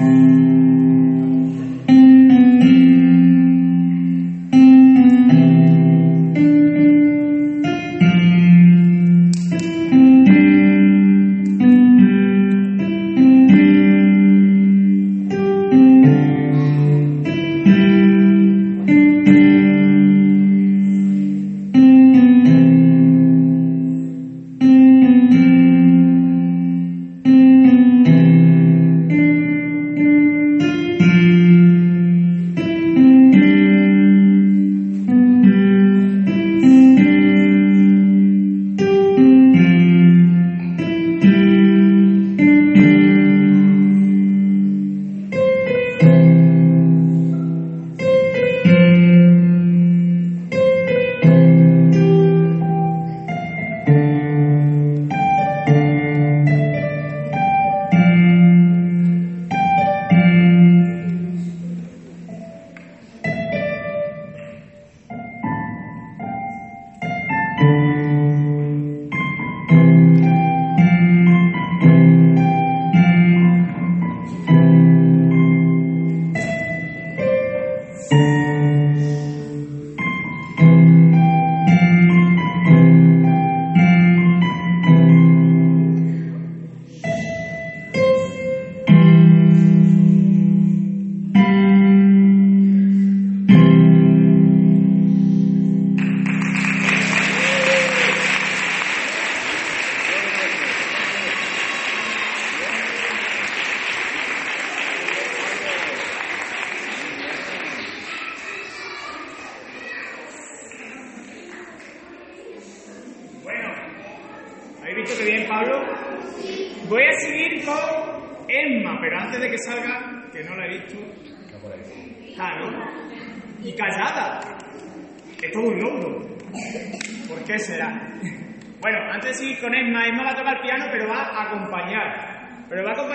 嗯。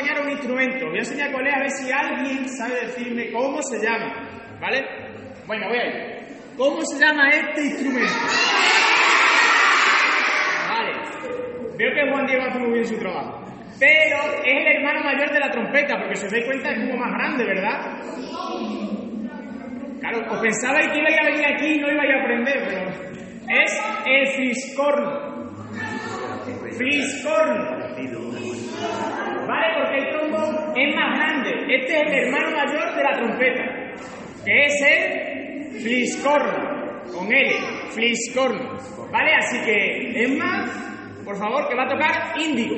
enseñar un instrumento, voy a enseñar cuál es, a ver si alguien sabe decirme cómo se llama, ¿vale? Bueno, voy a ir. ¿Cómo se llama este instrumento? Vale. Veo que Juan Diego hace muy bien su trabajo. Pero es el hermano mayor de la trompeta, porque si os dais cuenta es como más grande, ¿verdad? Claro, os pensabais que ibais a venir aquí y no ibais a aprender, pero es el friscorno. Friscorno. ¿vale? Porque el trombo es más grande. Este es el hermano mayor de la trompeta, que es el fliscorno, con L, fliscorno, ¿vale? Así que, es más, por favor, que va a tocar índigo.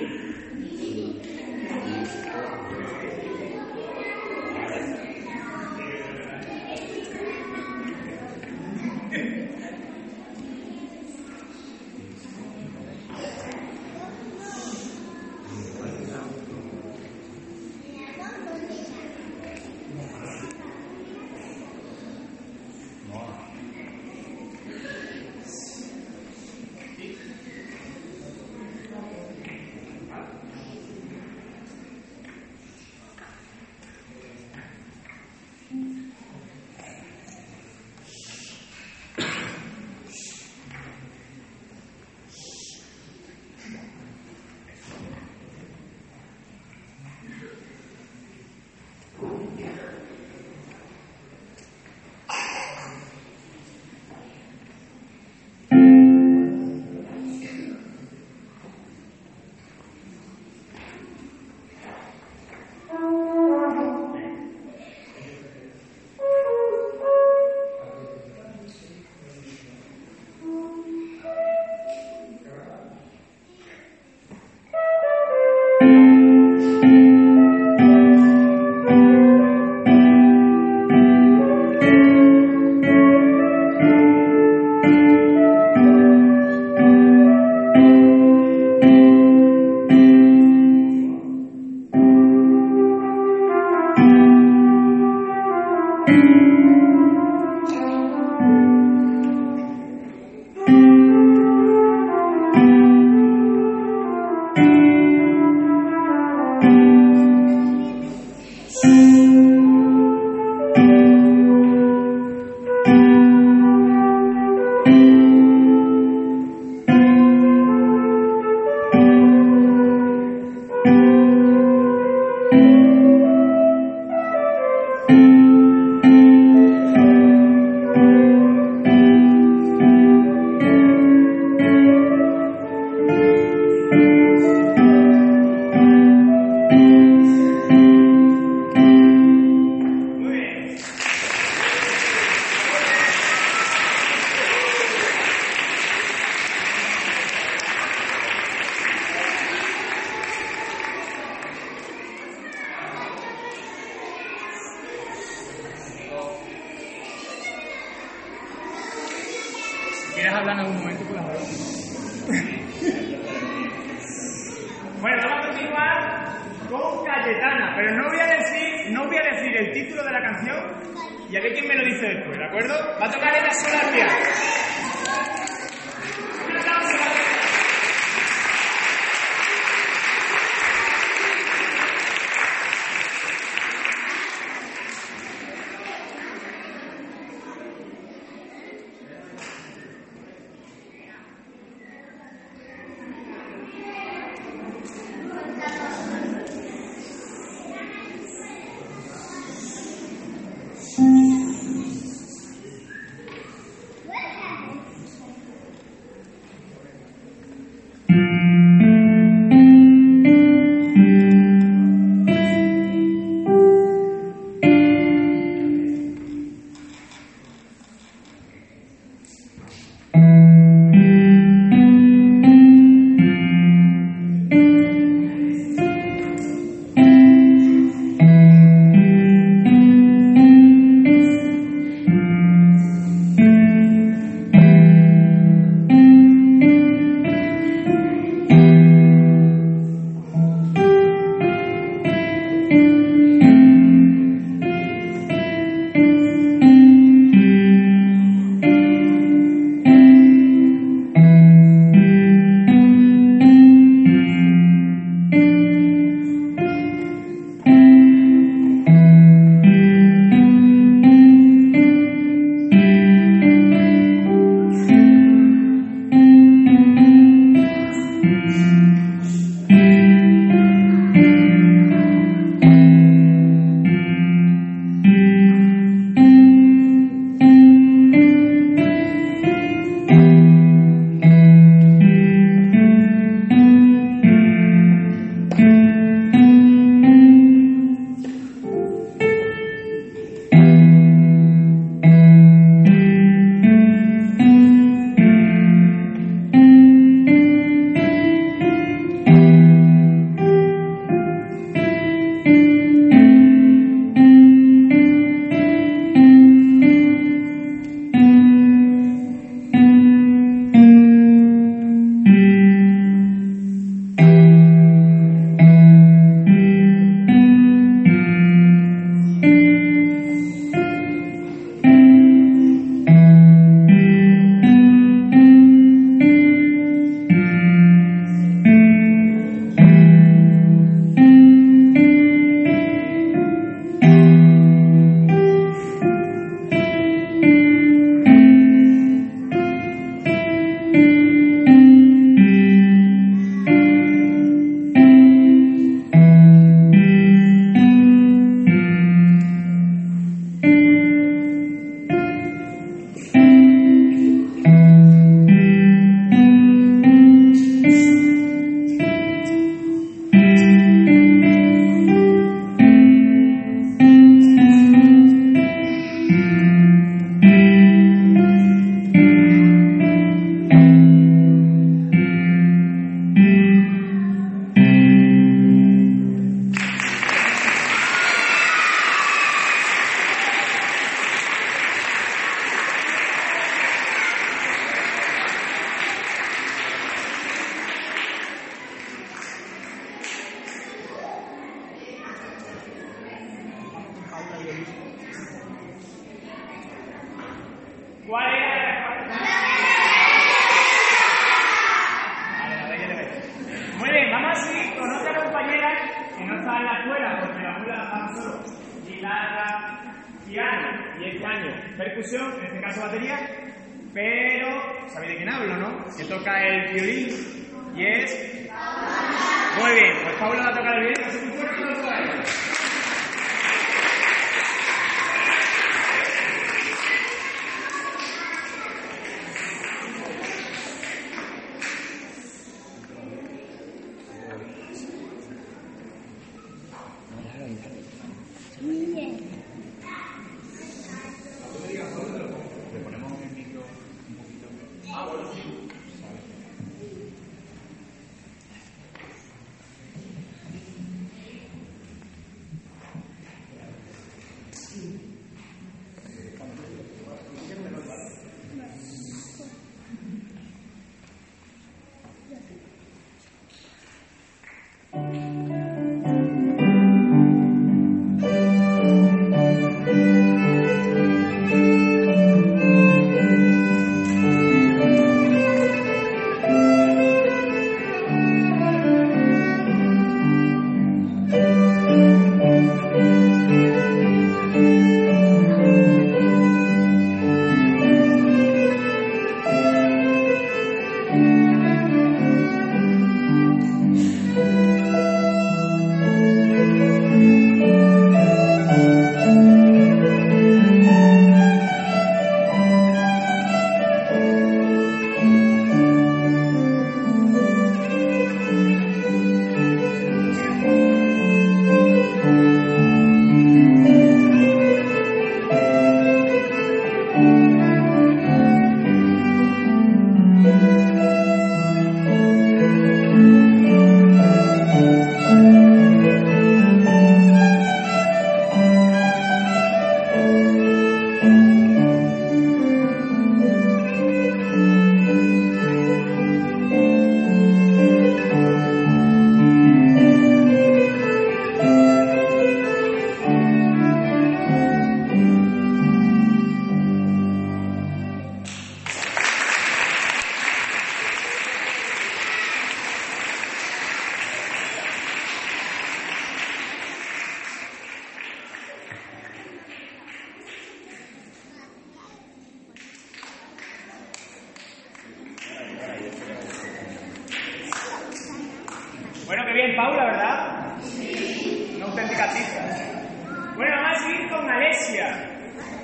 Bueno, vamos a seguir con Alesia,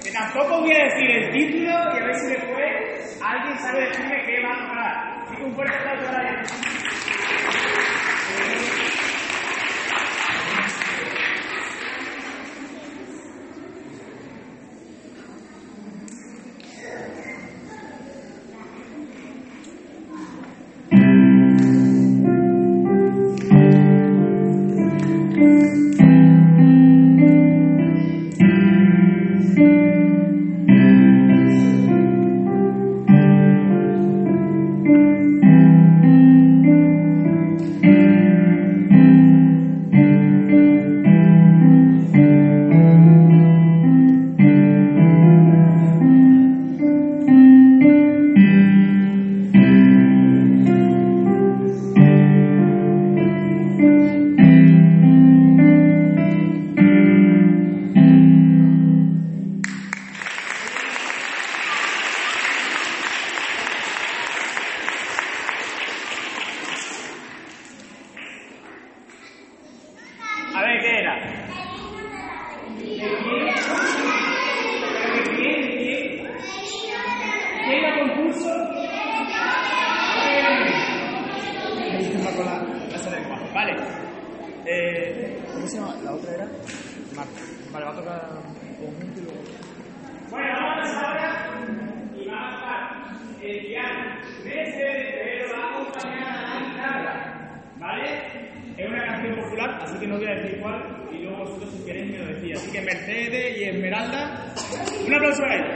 que tampoco voy a decir el título y a ver si después alguien sabe decirme qué va a parar. Así que un fuerte aplauso a la no voy a decir cuál y luego vosotros si queréis me lo decís. Así que Mercedes y Esmeralda, un aplauso a ellos.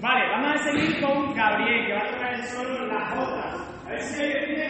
Vale, vamos a seguir con Gabriel, que va a tocar el solo en las botas. A ver si me viene.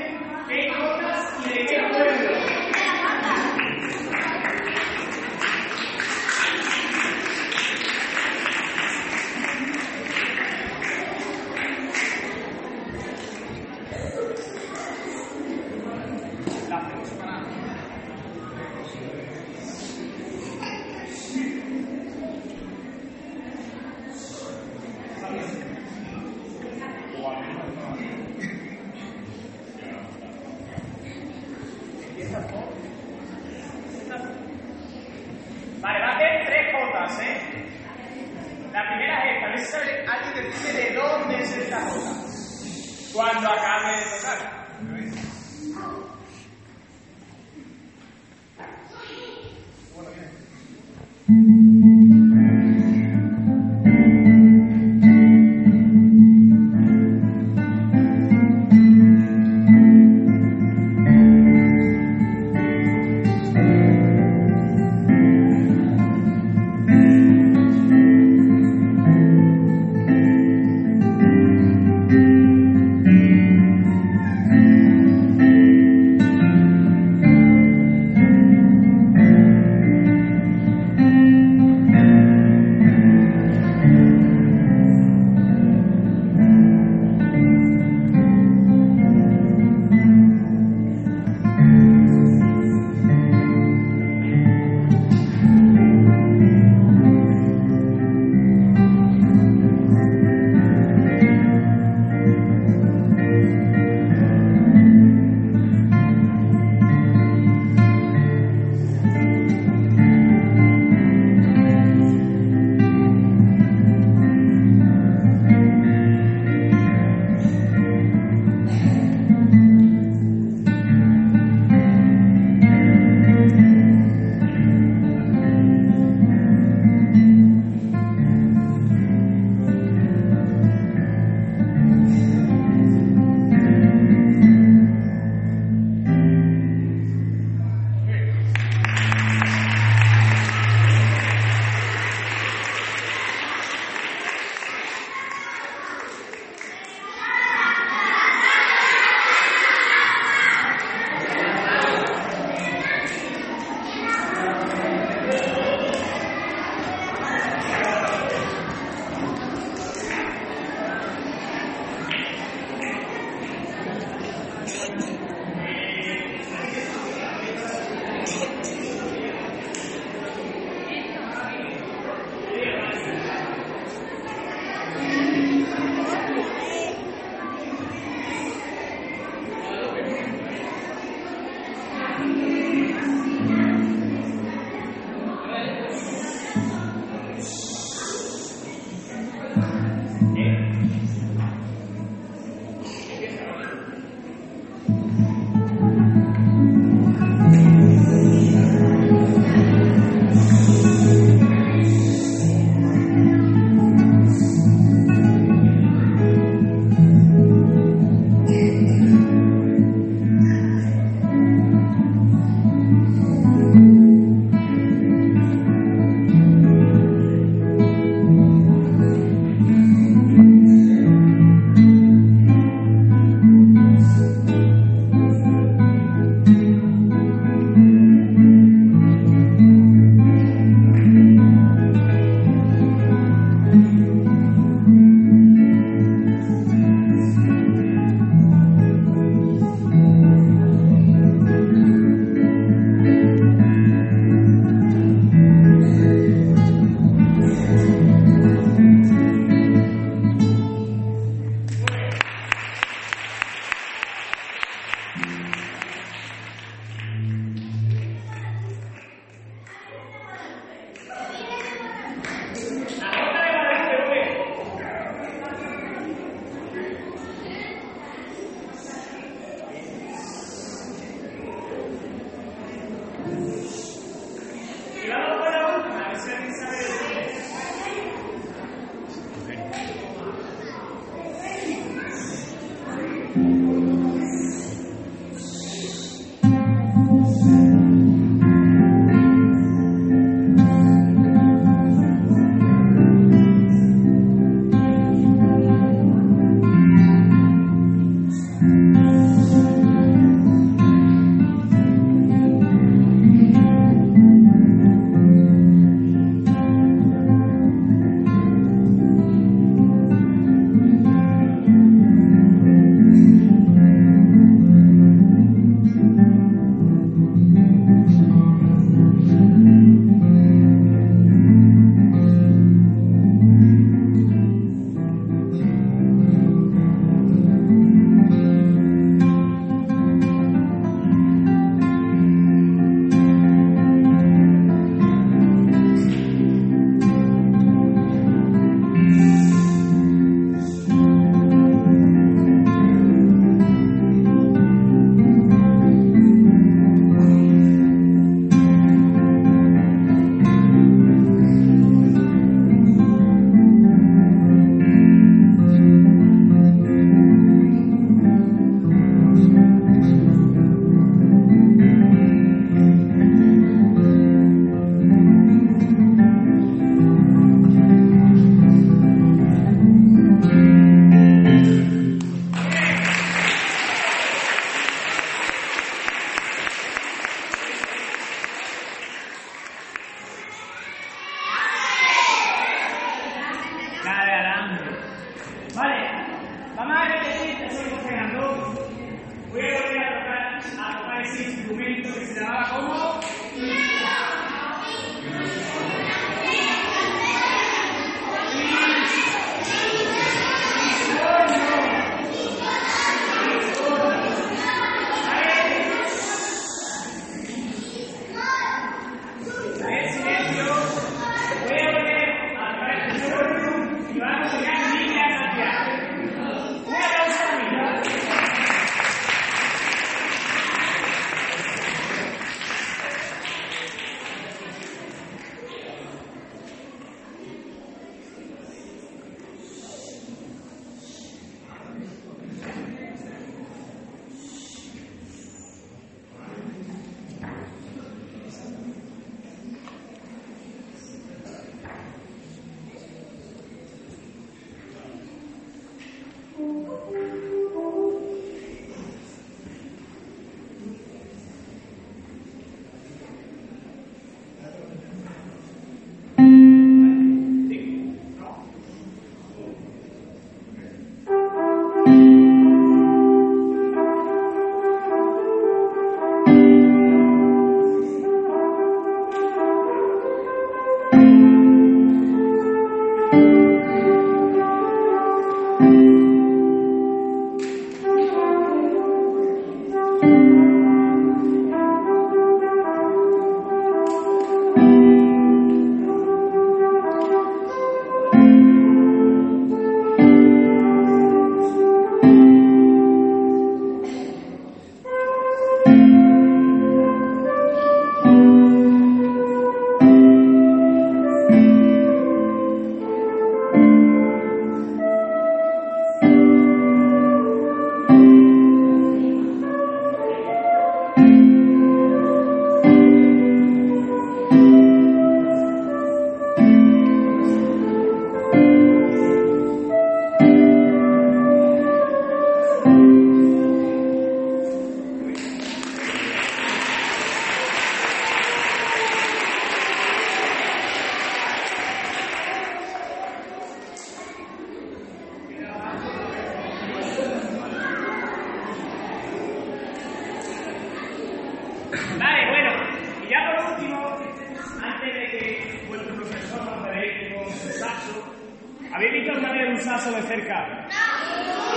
¿Habéis visto alguna vez un saso de cerca? No.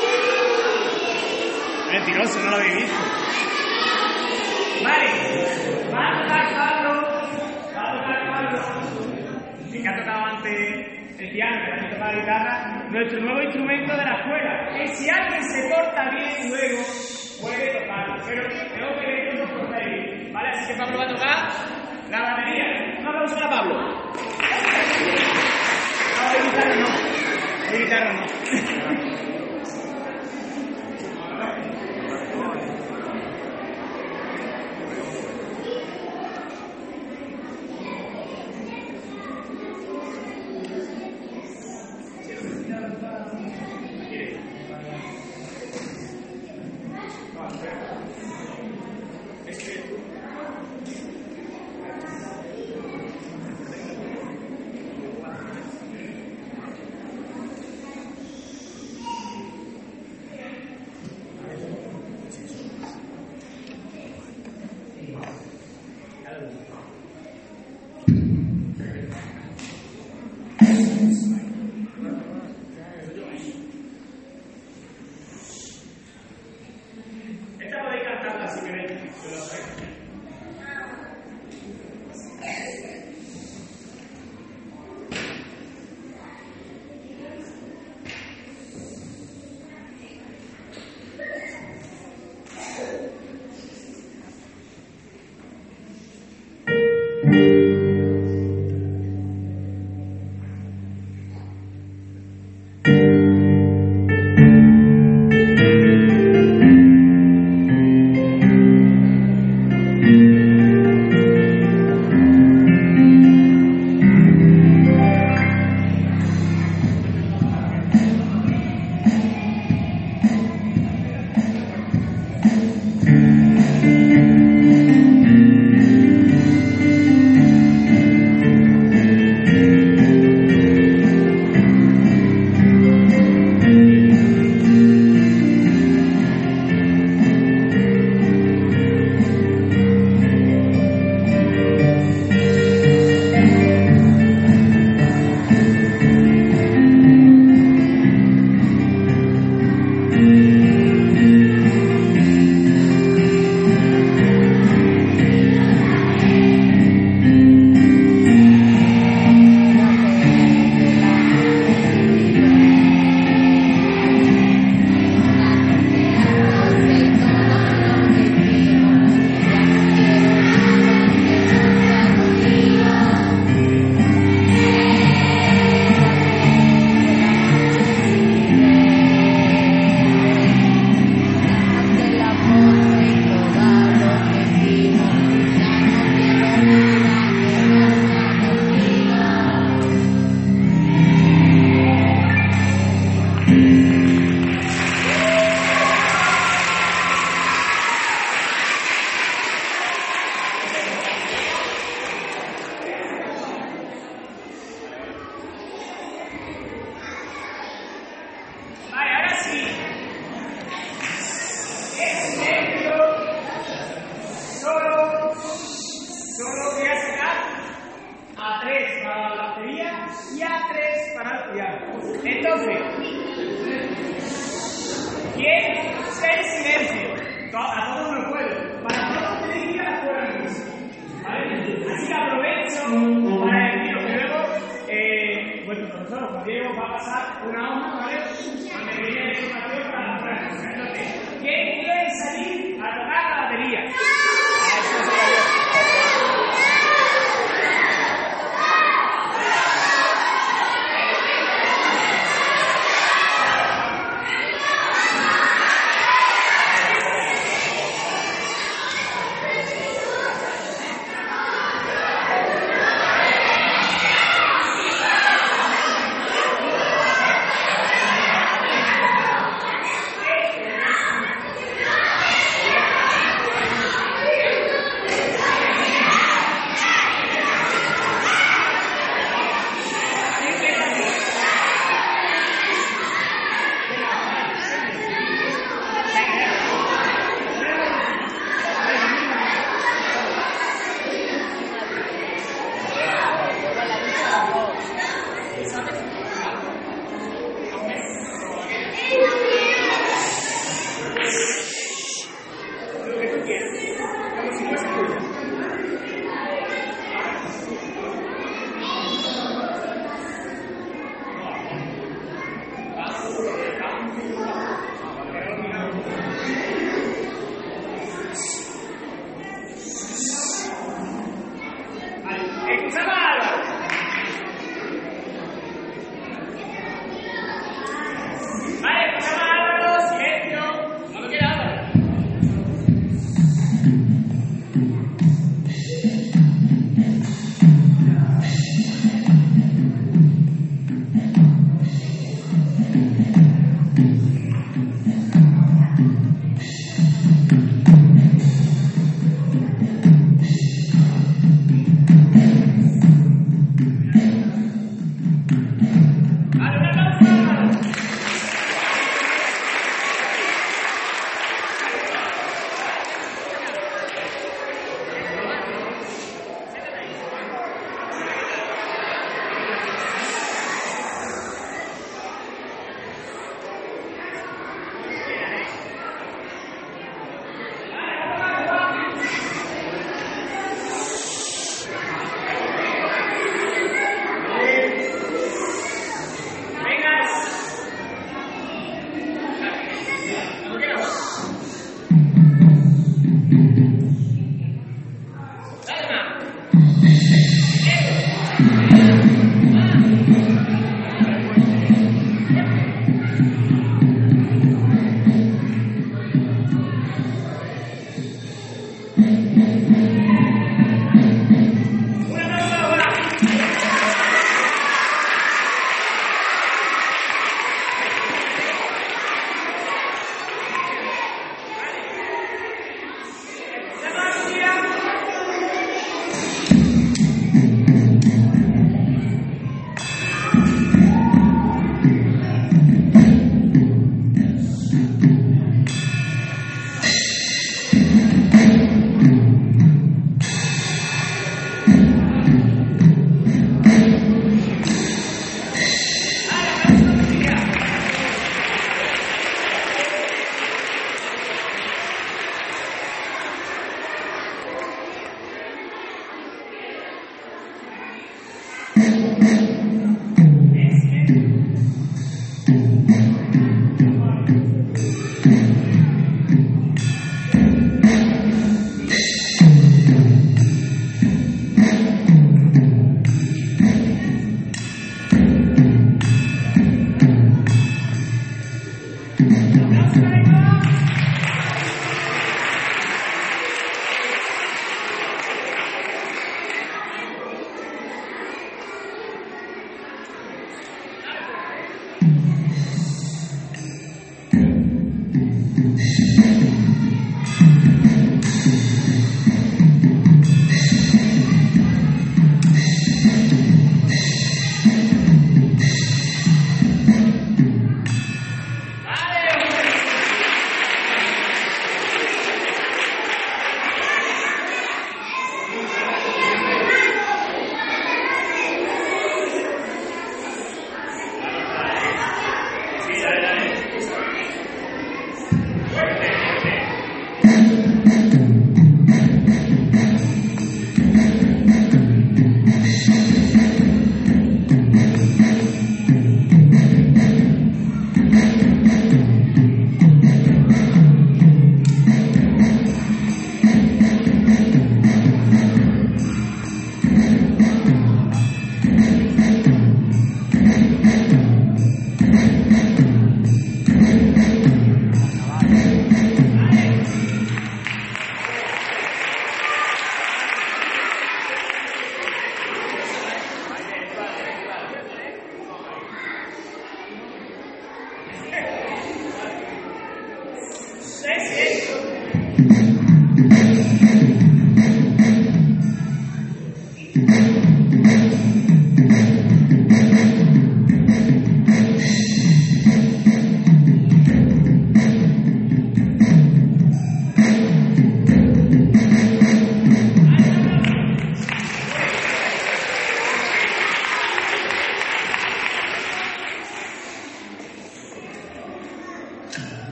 Mentiroso, no lo habéis visto. Vale, va a tocar Pablo, va a tocar Pablo, que ha tocado antes el piano, que ha tocado la guitarra, nuestro nuevo instrumento de la escuela, que si alguien se porta bien luego, puede tocarlo, pero tengo que ver que no portáis bien, ¿vale? Así que Pablo va a tocar la batería. Un aplauso para Pablo. Gritaron, no. Gritaron, no.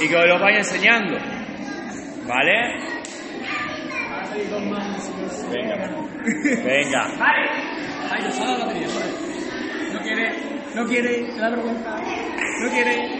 y que os los vaya enseñando. ¿Vale? Venga. Venga. Vale. Ay, yo No quiere, no quiere la pregunta. No quiere.